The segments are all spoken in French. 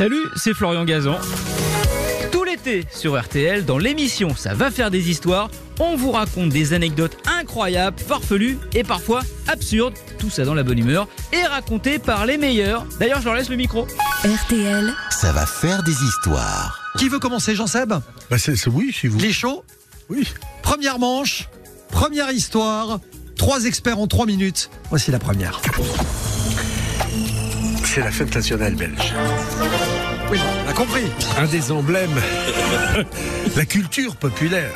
Salut, c'est Florian Gazan. Tout l'été sur RTL, dans l'émission Ça va faire des histoires, on vous raconte des anecdotes incroyables, farfelues et parfois absurdes, tout ça dans la bonne humeur, et racontées par les meilleurs. D'ailleurs, je leur laisse le micro. RTL, Ça va faire des histoires. Qui veut commencer, Jean-Seb? Bah c'est, c'est- oui, si vous. Les chauds Oui. Première manche, première histoire, trois experts en trois minutes. Voici la première. C'est la fête nationale belge. Oui, on a compris. Un des emblèmes, la culture populaire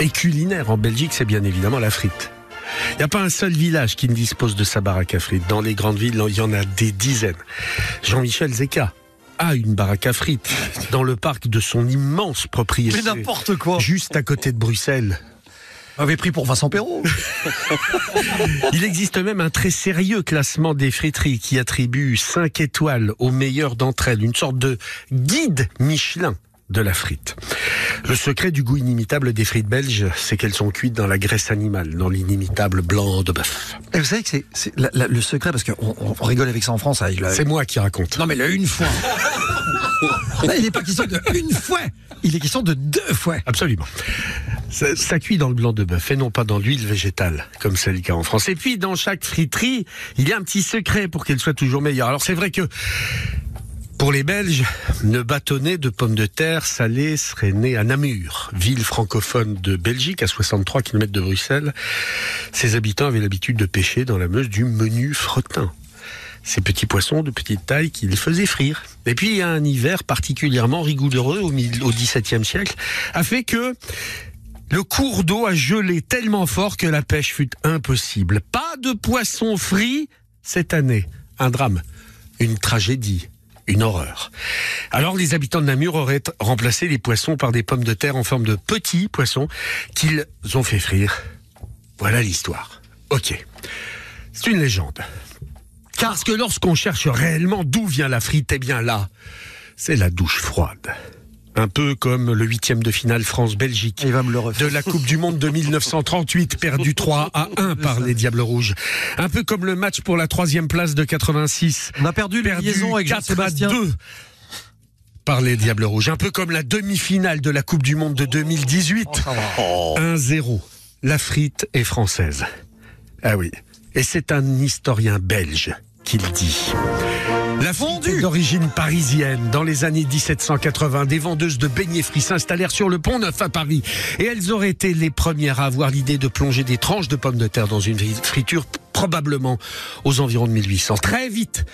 et culinaire en Belgique, c'est bien évidemment la frite. Il n'y a pas un seul village qui ne dispose de sa baraque à frites. Dans les grandes villes, il y en a des dizaines. Jean-Michel Zeka a une baraque à frites dans le parc de son immense propriété. Mais n'importe quoi. Juste à côté de Bruxelles. On avait pris pour Vincent Perrault. Il existe même un très sérieux classement des friteries qui attribue 5 étoiles aux meilleures d'entre elles, une sorte de guide Michelin de la frite. Le secret du goût inimitable des frites belges, c'est qu'elles sont cuites dans la graisse animale, dans l'inimitable blanc de bœuf. Et vous savez que c'est, le secret, parce qu'on on- rigole avec ça en France. Avec la- C'est moi qui raconte. Non mais là, une fois. Là, il n'est pas question de une fois. Il est question de deux fois. Absolument. Ça, ça cuit dans le blanc de bœuf et non pas dans l'huile végétale, comme c'est le cas en France. Et puis, dans chaque friterie, il y a un petit secret pour qu'elle soit toujours meilleure. Alors, c'est vrai que pour les Belges, le bâtonnet de pommes de terre salées serait né à Namur, ville francophone de Belgique, à 63 km de Bruxelles. Ses habitants avaient l'habitude de pêcher dans la Meuse du menu fretin ces petits poissons de petite taille qui les faisaient frire. Et puis un hiver particulièrement rigoureux au, XVIIe siècle a fait que le cours d'eau a gelé tellement fort que la pêche fut impossible. Pas de poissons frits cette année. Un drame, une tragédie, une horreur. Alors les habitants de Namur auraient remplacé les poissons par des pommes de terre en forme de petits poissons qu'ils ont fait frire. Voilà l'histoire. Ok. C'est une légende. Parce que lorsqu'on cherche réellement d'où vient la frite, eh bien là, c'est la douche froide. Un peu comme le huitième de finale France-Belgique de la Coupe du Monde de 1938, perdu 3 à 1 par les Diables Rouges. Un peu comme le match pour la troisième place de 86, On a perdu la perdu liaison avec 4 à Jean-Sébastien. 2 par les Diables Rouges. Un peu comme la demi-finale de la Coupe du Monde de 2018. 1-0. La frite est française. Ah oui. Et c'est un historien belge qui le dit. La est d'origine parisienne. Dans les années 1780, des vendeuses de beignets frits s'installèrent sur le pont Neuf à Paris. Et elles auraient été les premières à avoir l'idée de plonger des tranches de pommes de terre dans une friture, probablement aux environs de 1800. Très vite,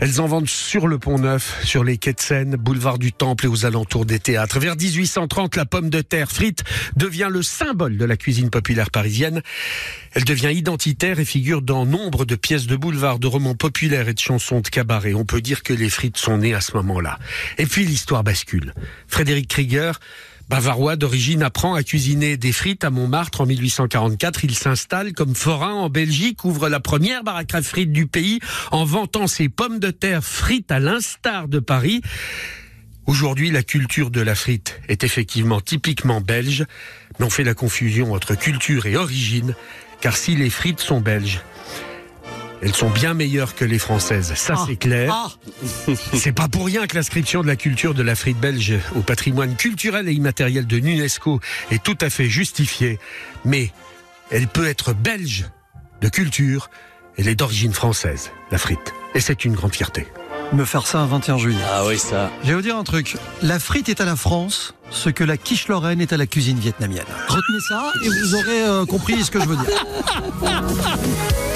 elles en vendent sur le Pont Neuf, sur les quais de Seine, boulevard du Temple et aux alentours des théâtres. Vers 1830, la pomme de terre frite devient le symbole de la cuisine populaire parisienne. Elle devient identitaire et figure dans nombre de pièces de boulevard, de romans populaires et de chansons de cabaret. On peut dire que les frites sont nées à ce moment-là. Et puis l'histoire bascule. Frédéric Krieger, Bavarois d'origine apprend à cuisiner des frites à Montmartre en 1844. Il s'installe comme forain en Belgique, ouvre la première baraque à frites du pays en vantant ses pommes de terre frites à l'instar de Paris. Aujourd'hui, la culture de la frite est effectivement typiquement belge, mais on fait la confusion entre culture et origine, car si les frites sont belges, elles sont bien meilleures que les françaises, ça c'est clair. Ah, C'est pas pour rien que l'inscription de la culture de la frite belge au patrimoine culturel et immatériel de l'UNESCO est tout à fait justifiée, mais elle peut être belge de culture, elle est d'origine française, la frite. Et c'est une grande fierté. me faire ça un 21 juillet. Ah oui, ça. Je vais vous dire un truc. La frite est à la France ce que la quiche lorraine est à la cuisine vietnamienne. Retenez ça et vous aurez euh, compris ce que je veux dire.